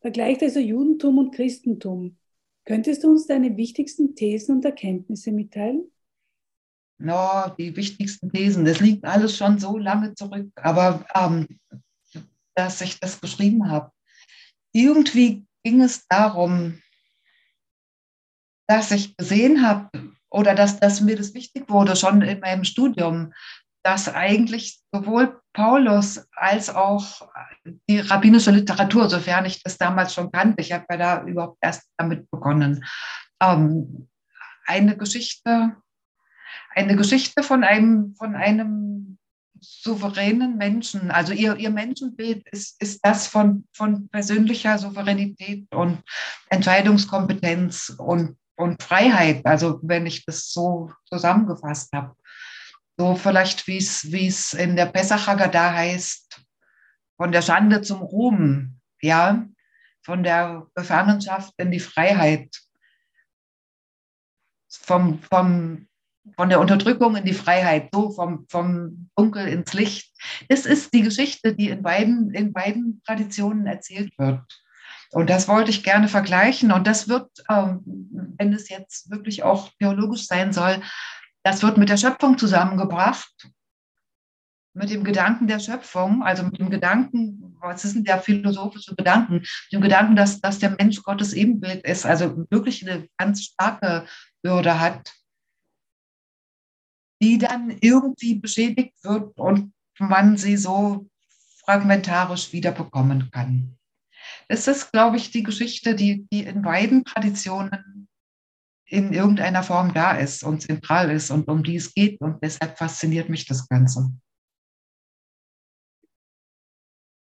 Vergleicht also Judentum und Christentum. Könntest du uns deine wichtigsten Thesen und Erkenntnisse mitteilen? No, die wichtigsten Thesen, das liegt alles schon so lange zurück, aber ähm, dass ich das geschrieben habe. Irgendwie ging es darum, dass ich gesehen habe oder dass, dass mir das wichtig wurde, schon in meinem Studium, dass eigentlich sowohl Paulus als auch die rabbinische Literatur, sofern ich das damals schon kannte, ich habe ja da überhaupt erst damit begonnen, ähm, eine Geschichte, eine Geschichte von einem, von einem souveränen Menschen. Also ihr, ihr Menschenbild ist, ist das von, von persönlicher Souveränität und Entscheidungskompetenz und, und Freiheit. Also wenn ich das so zusammengefasst habe. So vielleicht, wie es in der Pessacher da heißt, von der Schande zum Ruhm, ja, von der Gefangenschaft in die Freiheit, vom, vom von der Unterdrückung in die Freiheit, so vom, vom Dunkel ins Licht. Das ist die Geschichte, die in beiden, in beiden Traditionen erzählt wird. Und das wollte ich gerne vergleichen. Und das wird, ähm, wenn es jetzt wirklich auch theologisch sein soll, das wird mit der Schöpfung zusammengebracht, mit dem Gedanken der Schöpfung, also mit dem Gedanken, was ist denn der philosophische Gedanken, mit dem Gedanken, dass, dass der Mensch Gottes Ebenbild ist, also wirklich eine ganz starke Würde hat die dann irgendwie beschädigt wird und man sie so fragmentarisch wiederbekommen kann. Das ist, glaube ich, die Geschichte, die, die in beiden Traditionen in irgendeiner Form da ist und zentral ist und um die es geht. Und deshalb fasziniert mich das Ganze.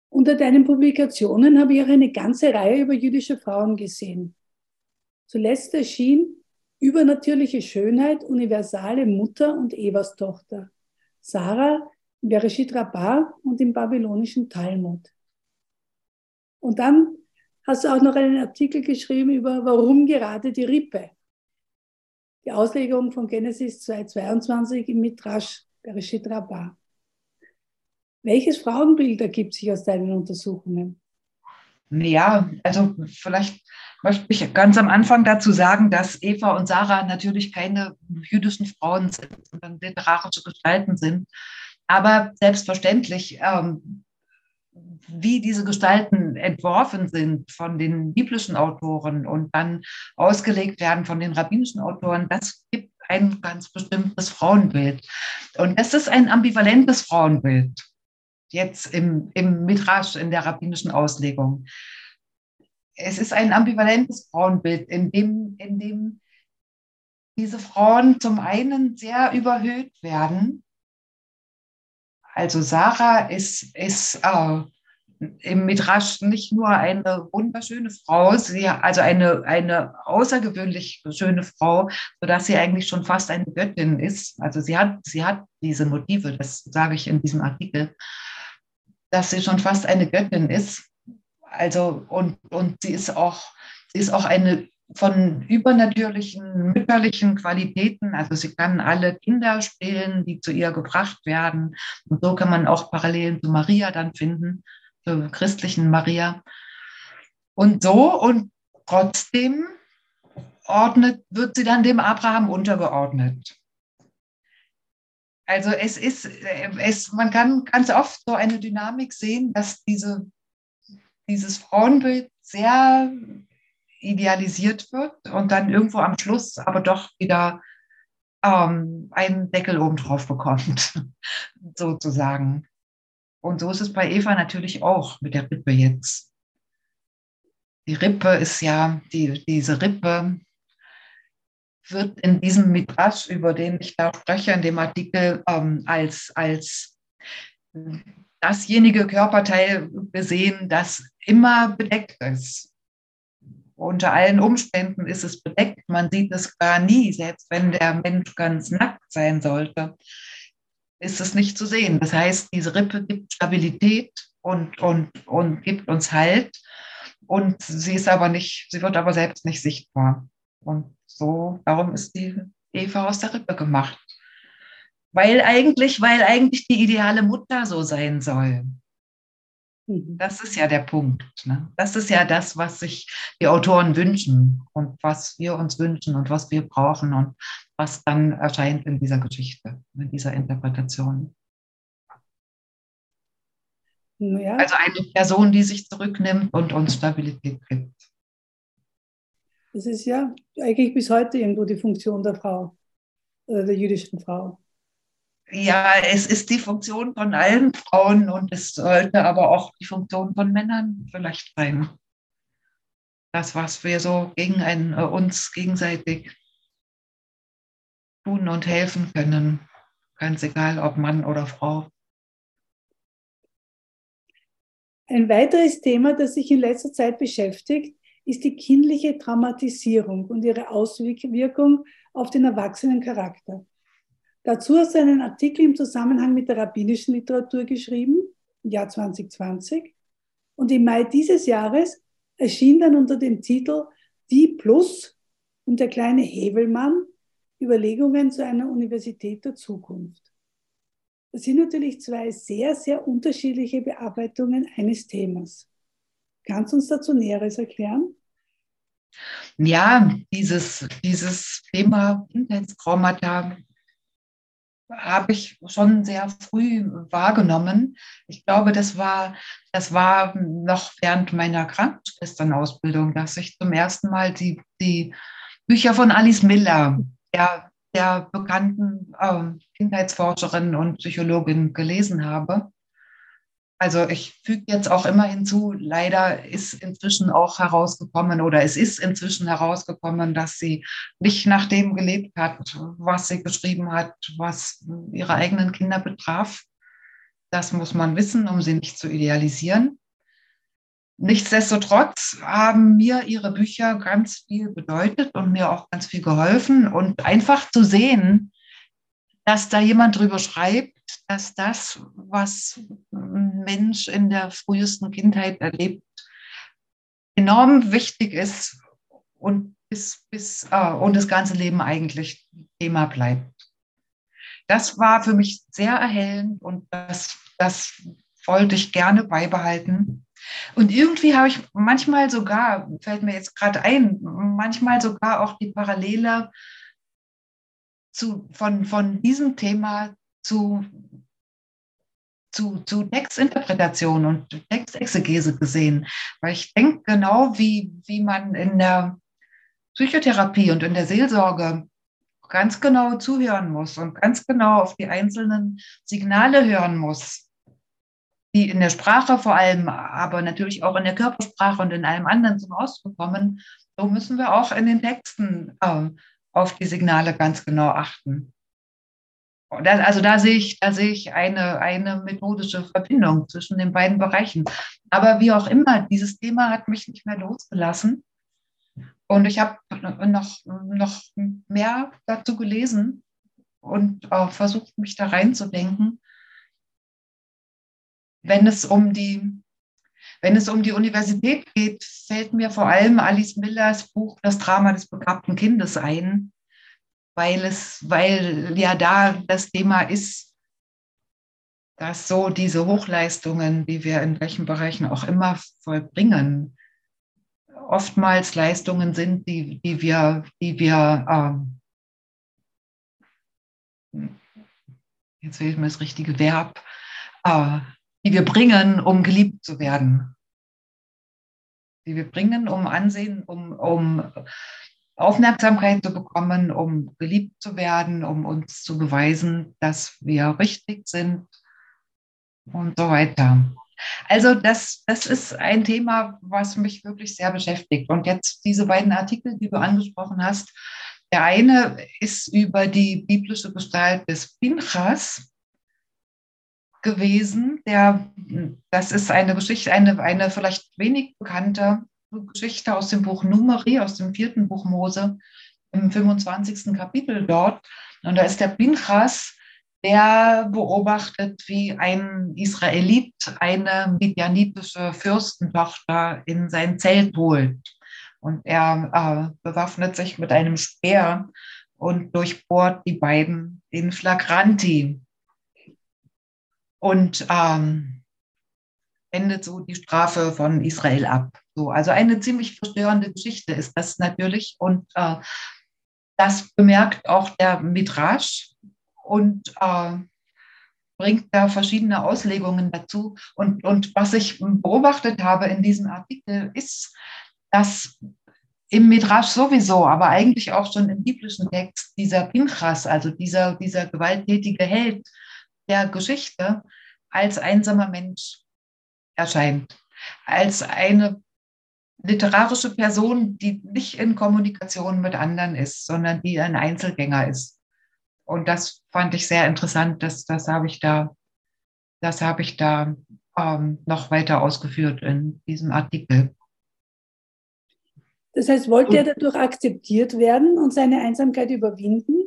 Unter deinen Publikationen habe ich auch eine ganze Reihe über jüdische Frauen gesehen. Zuletzt erschien Übernatürliche Schönheit, universale Mutter und Evas Tochter. Sarah Bereshit Rabbah und im babylonischen Talmud. Und dann hast du auch noch einen Artikel geschrieben über warum gerade die Rippe. Die Auslegung von Genesis 2,22 im Midrash Bereshit Rabbah. Welches Frauenbild ergibt sich aus deinen Untersuchungen? Ja, also vielleicht möchte ich ganz am Anfang dazu sagen, dass Eva und Sarah natürlich keine jüdischen Frauen sind, sondern literarische Gestalten sind. Aber selbstverständlich, ähm, wie diese Gestalten entworfen sind von den biblischen Autoren und dann ausgelegt werden von den rabbinischen Autoren, das gibt ein ganz bestimmtes Frauenbild. Und es ist ein ambivalentes Frauenbild jetzt im, im Midrash, in der rabbinischen Auslegung. Es ist ein ambivalentes Frauenbild, in dem, in dem diese Frauen zum einen sehr überhöht werden. Also Sarah ist, ist äh, im Midrash nicht nur eine wunderschöne Frau, sie, also eine, eine außergewöhnlich schöne Frau, sodass sie eigentlich schon fast eine Göttin ist. Also sie hat, sie hat diese Motive, das sage ich in diesem Artikel dass sie schon fast eine Göttin ist. Also, und, und sie ist auch, sie ist auch eine von übernatürlichen mütterlichen Qualitäten. Also sie kann alle Kinder stillen, die zu ihr gebracht werden. Und so kann man auch Parallelen zu Maria dann finden, zur christlichen Maria. Und so und trotzdem ordnet, wird sie dann dem Abraham untergeordnet. Also es ist, es, man kann ganz oft so eine Dynamik sehen, dass diese, dieses Frauenbild sehr idealisiert wird und dann irgendwo am Schluss aber doch wieder ähm, einen Deckel oben drauf bekommt, sozusagen. Und so ist es bei Eva natürlich auch mit der Rippe jetzt. Die Rippe ist ja, die, diese Rippe wird in diesem Midrash, über den ich da spreche, in dem Artikel, ähm, als, als dasjenige Körperteil gesehen, das immer bedeckt ist. Unter allen Umständen ist es bedeckt. Man sieht es gar nie, selbst wenn der Mensch ganz nackt sein sollte, ist es nicht zu sehen. Das heißt, diese Rippe gibt Stabilität und, und, und gibt uns Halt. Und sie ist aber nicht, sie wird aber selbst nicht sichtbar. Und so, darum ist die Eva aus der Rippe gemacht. Weil eigentlich, weil eigentlich die ideale Mutter so sein soll. Mhm. Das ist ja der Punkt. Ne? Das ist ja das, was sich die Autoren wünschen und was wir uns wünschen und was wir brauchen und was dann erscheint in dieser Geschichte, in dieser Interpretation. Ja. Also eine Person, die sich zurücknimmt und uns Stabilität gibt. Das ist ja eigentlich bis heute irgendwo die Funktion der Frau, äh, der jüdischen Frau. Ja, es ist die Funktion von allen Frauen und es sollte aber auch die Funktion von Männern vielleicht sein. Das, was wir so gegen ein, äh, uns gegenseitig tun und helfen können. Ganz egal, ob Mann oder Frau. Ein weiteres Thema, das sich in letzter Zeit beschäftigt, ist die kindliche Traumatisierung und ihre Auswirkung auf den Erwachsenencharakter. Dazu hast du einen Artikel im Zusammenhang mit der rabbinischen Literatur geschrieben, im Jahr 2020. Und im Mai dieses Jahres erschien dann unter dem Titel Die Plus und der kleine Hebelmann Überlegungen zu einer Universität der Zukunft. Das sind natürlich zwei sehr, sehr unterschiedliche Bearbeitungen eines Themas. Kannst du uns dazu Näheres erklären? Ja, dieses, dieses Thema Kindheitstraumata habe ich schon sehr früh wahrgenommen. Ich glaube, das war, das war noch während meiner Krankenschwesternausbildung, dass ich zum ersten Mal die, die Bücher von Alice Miller, der, der bekannten äh, Kindheitsforscherin und Psychologin, gelesen habe. Also ich füge jetzt auch immer hinzu, leider ist inzwischen auch herausgekommen oder es ist inzwischen herausgekommen, dass sie nicht nach dem gelebt hat, was sie geschrieben hat, was ihre eigenen Kinder betraf. Das muss man wissen, um sie nicht zu idealisieren. Nichtsdestotrotz haben mir ihre Bücher ganz viel bedeutet und mir auch ganz viel geholfen und einfach zu sehen, dass da jemand drüber schreibt, dass das, was ein Mensch in der frühesten Kindheit erlebt, enorm wichtig ist und bis, bis äh, und das ganze Leben eigentlich Thema bleibt. Das war für mich sehr erhellend und das, das wollte ich gerne beibehalten. Und irgendwie habe ich manchmal sogar, fällt mir jetzt gerade ein, manchmal sogar auch die Parallele zu, von, von diesem Thema zu, zu, zu Textinterpretation und Textexegese gesehen. Weil ich denke, genau wie, wie man in der Psychotherapie und in der Seelsorge ganz genau zuhören muss und ganz genau auf die einzelnen Signale hören muss, die in der Sprache vor allem, aber natürlich auch in der Körpersprache und in allem anderen zum Ausdruck kommen, so müssen wir auch in den Texten äh, auf die Signale ganz genau achten. Das, also da sehe ich, da sehe ich eine, eine methodische Verbindung zwischen den beiden Bereichen. Aber wie auch immer, dieses Thema hat mich nicht mehr losgelassen. Und ich habe noch, noch mehr dazu gelesen und auch versucht, mich da reinzudenken. Wenn es um die, wenn es um die Universität geht, fällt mir vor allem Alice Millers Buch Das Drama des begabten Kindes ein, weil es, weil ja da das Thema ist, dass so diese Hochleistungen, die wir in welchen Bereichen auch immer vollbringen, oftmals Leistungen sind, die, die wir, die wir ähm, jetzt fehlt mir das richtige Verb, äh, die wir bringen, um geliebt zu werden. Die wir bringen, um Ansehen, um, um Aufmerksamkeit zu bekommen, um geliebt zu werden, um uns zu beweisen, dass wir richtig sind und so weiter. Also das, das ist ein Thema, was mich wirklich sehr beschäftigt. Und jetzt diese beiden Artikel, die du angesprochen hast. Der eine ist über die biblische Gestalt des Pinchas gewesen. Der, das ist eine Geschichte, eine, eine vielleicht wenig bekannte Geschichte aus dem Buch Numeri, aus dem vierten Buch Mose, im 25. Kapitel dort. Und da ist der Pinchas, der beobachtet, wie ein Israelit eine midianitische Fürstentochter in sein Zelt holt. Und er äh, bewaffnet sich mit einem Speer und durchbohrt die beiden in Flagranti. Und ähm, endet so die Strafe von Israel ab. So, also eine ziemlich verstörende Geschichte ist das natürlich. Und äh, das bemerkt auch der Midrash und äh, bringt da verschiedene Auslegungen dazu. Und, und was ich beobachtet habe in diesem Artikel ist, dass im Midrash sowieso, aber eigentlich auch schon im biblischen Text dieser Pinchas, also dieser, dieser gewalttätige Held der Geschichte, als einsamer Mensch erscheint. Als eine literarische Person, die nicht in Kommunikation mit anderen ist, sondern die ein Einzelgänger ist. Und das fand ich sehr interessant. Das, das habe ich da, das habe ich da ähm, noch weiter ausgeführt in diesem Artikel. Das heißt, wollte er dadurch akzeptiert werden und seine Einsamkeit überwinden?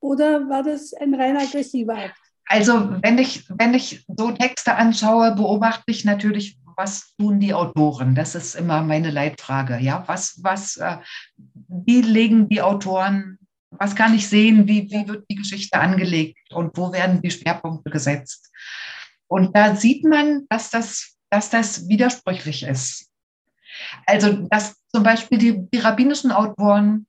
Oder war das ein rein aggressiver Akt? Also, wenn ich, wenn ich so Texte anschaue, beobachte ich natürlich, was tun die Autoren? Das ist immer meine Leitfrage. Ja, was, was, äh, wie legen die Autoren, was kann ich sehen, wie, wie wird die Geschichte angelegt und wo werden die Schwerpunkte gesetzt? Und da sieht man, dass das, dass das widersprüchlich ist. Also, dass zum Beispiel die, die rabbinischen Autoren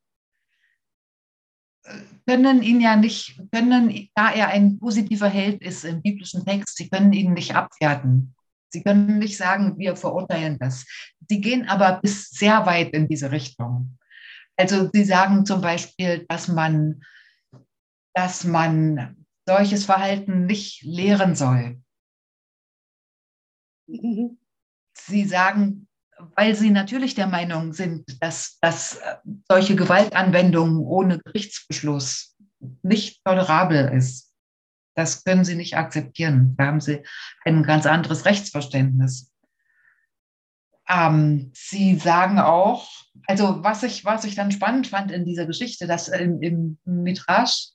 können ihn ja nicht, können, da er ein positiver Held ist im biblischen Text, sie können ihn nicht abwerten. Sie können nicht sagen, wir verurteilen das. Sie gehen aber bis sehr weit in diese Richtung. Also sie sagen zum Beispiel, dass man, dass man solches Verhalten nicht lehren soll. Mhm. Sie sagen, weil sie natürlich der Meinung sind, dass, dass solche Gewaltanwendungen ohne Gerichtsbeschluss nicht tolerabel ist. Das können sie nicht akzeptieren. Da haben sie ein ganz anderes Rechtsverständnis. Ähm, sie sagen auch, also was ich, was ich dann spannend fand in dieser Geschichte, dass im, im Midrash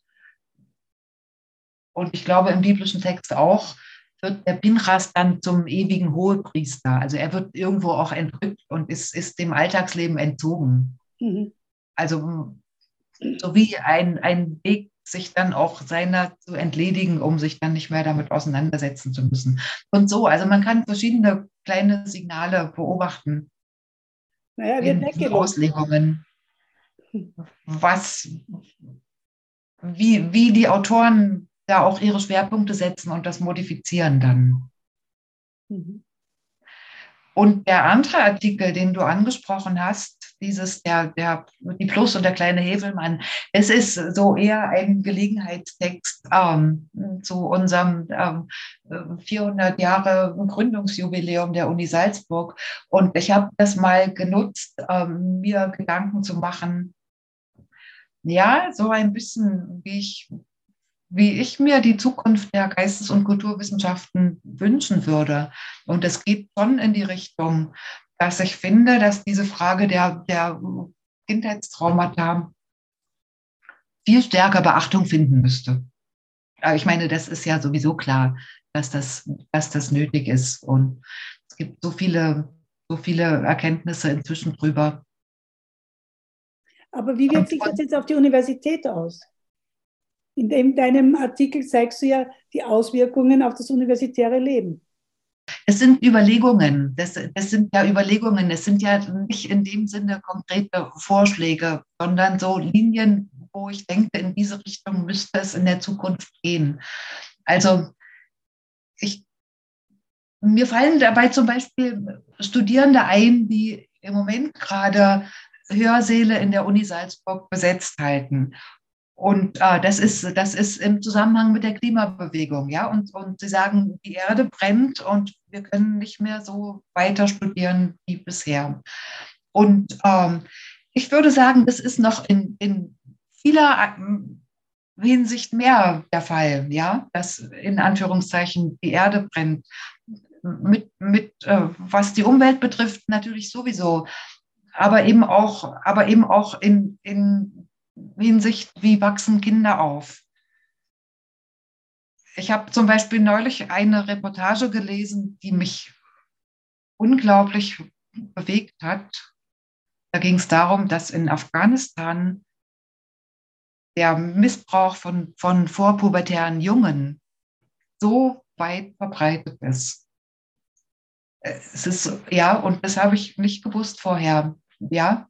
und ich glaube im biblischen Text auch, wird der Pinchas dann zum ewigen Hohepriester. Also er wird irgendwo auch entrückt und ist, ist dem Alltagsleben entzogen. Mhm. Also so wie ein, ein Weg sich dann auch seiner zu entledigen, um sich dann nicht mehr damit auseinandersetzen zu müssen. Und so, also man kann verschiedene kleine Signale beobachten. Naja, wird in Auslegungen. Was, wie, wie die Autoren da auch ihre Schwerpunkte setzen und das modifizieren dann. Mhm. Und der andere Artikel, den du angesprochen hast, dieses der, der, die Plus und der kleine Hevelmann, es ist so eher ein Gelegenheitstext ähm, zu unserem ähm, 400 Jahre Gründungsjubiläum der Uni Salzburg. Und ich habe das mal genutzt, ähm, mir Gedanken zu machen, ja, so ein bisschen, wie ich wie ich mir die Zukunft der Geistes- und Kulturwissenschaften wünschen würde. Und es geht schon in die Richtung, dass ich finde, dass diese Frage der, der Kindheitstraumata viel stärker Beachtung finden müsste. Aber ich meine, das ist ja sowieso klar, dass das, dass das nötig ist. Und es gibt so viele, so viele Erkenntnisse inzwischen drüber. Aber wie wirkt sich das jetzt auf die Universität aus? In dem, deinem Artikel zeigst du ja die Auswirkungen auf das universitäre Leben. Es sind Überlegungen, das, das sind ja Überlegungen, es sind ja nicht in dem Sinne konkrete Vorschläge, sondern so Linien, wo ich denke, in diese Richtung müsste es in der Zukunft gehen. Also ich, mir fallen dabei zum Beispiel Studierende ein, die im Moment gerade Hörsäle in der Uni Salzburg besetzt halten und äh, das, ist, das ist im Zusammenhang mit der Klimabewegung, ja. Und, und sie sagen, die Erde brennt und wir können nicht mehr so weiter studieren wie bisher. Und ähm, ich würde sagen, das ist noch in, in vieler äh, Hinsicht mehr der Fall, ja, dass in Anführungszeichen die Erde brennt. mit, mit äh, was die Umwelt betrifft, natürlich sowieso. Aber eben auch, aber eben auch in, in Hinsicht, wie wachsen Kinder auf. Ich habe zum Beispiel neulich eine Reportage gelesen, die mich unglaublich bewegt hat. Da ging es darum, dass in Afghanistan der Missbrauch von, von vorpubertären Jungen so weit verbreitet ist. Es ist, ja, und das habe ich nicht gewusst vorher, ja.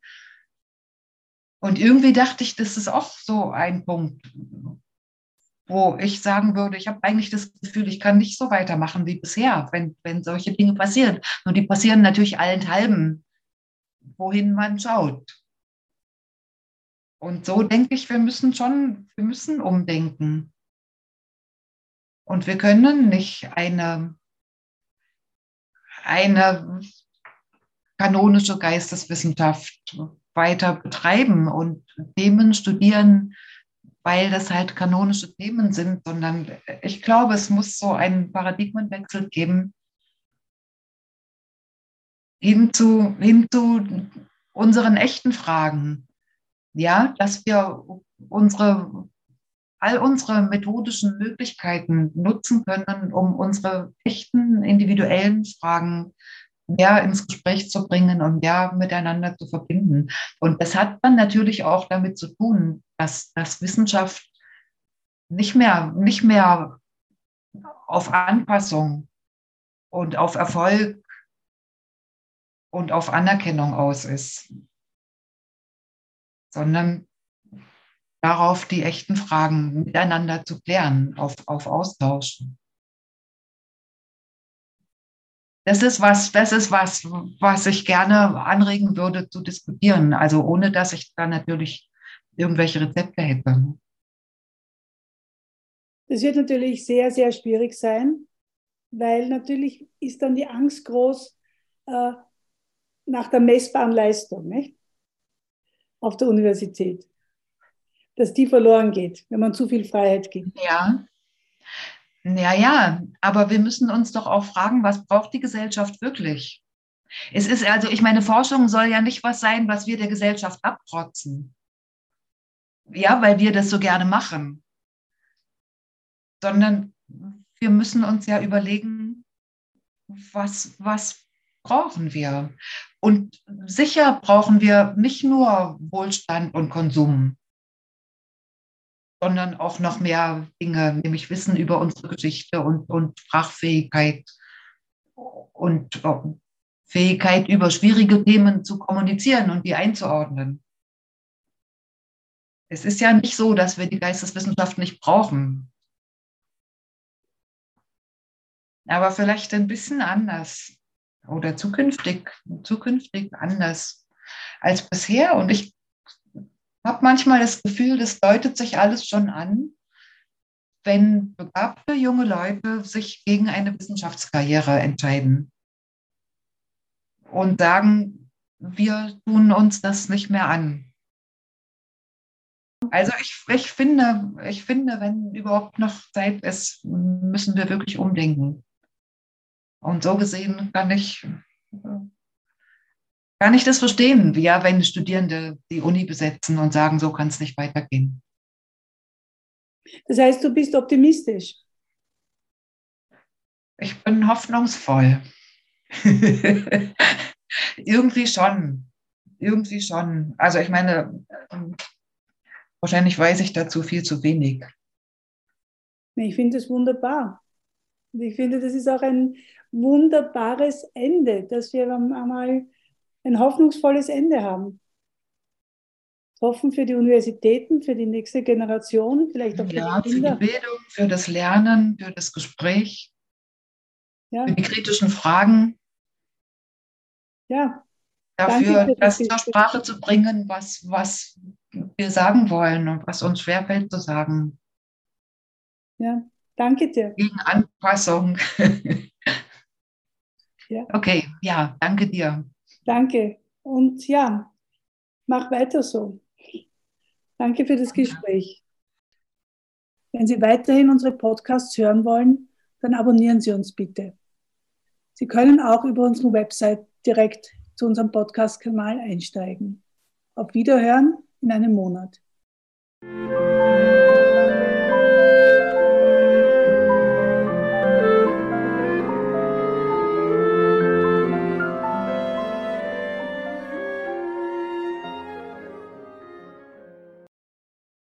Und irgendwie dachte ich, das ist auch so ein Punkt, wo ich sagen würde, ich habe eigentlich das Gefühl, ich kann nicht so weitermachen wie bisher, wenn, wenn solche Dinge passieren. Und die passieren natürlich allenthalben, wohin man schaut. Und so denke ich, wir müssen schon, wir müssen umdenken. Und wir können nicht eine, eine kanonische Geisteswissenschaft weiter betreiben und Themen studieren, weil das halt kanonische Themen sind, sondern ich glaube, es muss so einen Paradigmenwechsel geben hin zu, hin zu unseren echten Fragen. Ja, dass wir unsere, all unsere methodischen Möglichkeiten nutzen können, um unsere echten individuellen Fragen mehr ins Gespräch zu bringen und mehr miteinander zu verbinden. Und das hat dann natürlich auch damit zu tun, dass, dass Wissenschaft nicht mehr, nicht mehr auf Anpassung und auf Erfolg und auf Anerkennung aus ist, sondern darauf die echten Fragen miteinander zu klären, auf, auf Austausch. Das ist was, das ist was, was ich gerne anregen würde zu diskutieren. Also ohne dass ich da natürlich irgendwelche Rezepte hätte. Das wird natürlich sehr, sehr schwierig sein, weil natürlich ist dann die Angst groß äh, nach der messbaren Leistung. Nicht? auf der Universität. Dass die verloren geht, wenn man zu viel Freiheit gibt. Ja. Ja, ja, aber wir müssen uns doch auch fragen, was braucht die Gesellschaft wirklich? Es ist also, ich meine, Forschung soll ja nicht was sein, was wir der Gesellschaft abprotzen. Ja, weil wir das so gerne machen. Sondern wir müssen uns ja überlegen, was, was brauchen wir? Und sicher brauchen wir nicht nur Wohlstand und Konsum, sondern auch noch mehr Dinge, nämlich Wissen über unsere Geschichte und, und Sprachfähigkeit und oh, Fähigkeit, über schwierige Themen zu kommunizieren und die einzuordnen. Es ist ja nicht so, dass wir die Geisteswissenschaft nicht brauchen. Aber vielleicht ein bisschen anders oder zukünftig, zukünftig anders als bisher. Und ich habe manchmal das Gefühl, das deutet sich alles schon an, wenn begabte junge Leute sich gegen eine Wissenschaftskarriere entscheiden und sagen, wir tun uns das nicht mehr an. Also ich, ich, finde, ich finde, wenn überhaupt noch Zeit ist, müssen wir wirklich umdenken. Und so gesehen kann ich, kann ich das verstehen, ja, wenn Studierende die Uni besetzen und sagen, so kann es nicht weitergehen. Das heißt, du bist optimistisch. Ich bin hoffnungsvoll. irgendwie schon. Irgendwie schon. Also ich meine, wahrscheinlich weiß ich dazu viel zu wenig. Ich finde es wunderbar. ich finde, das ist auch ein, wunderbares Ende, dass wir einmal ein hoffnungsvolles Ende haben. Hoffen für die Universitäten, für die nächste Generation, vielleicht auch für ja, die Kinder. Für die Bildung, für das Lernen, für das Gespräch, ja. für die kritischen Fragen. Ja. Dafür, das zur Sprache zu bringen, was, was wir sagen wollen und was uns schwerfällt zu sagen. Ja, danke dir. Gegen Anpassung. Ja. Okay, ja, danke dir. Danke. Und ja, mach weiter so. Danke für das Gespräch. Wenn Sie weiterhin unsere Podcasts hören wollen, dann abonnieren Sie uns bitte. Sie können auch über unsere Website direkt zu unserem Podcast-Kanal einsteigen. Auf Wiederhören in einem Monat.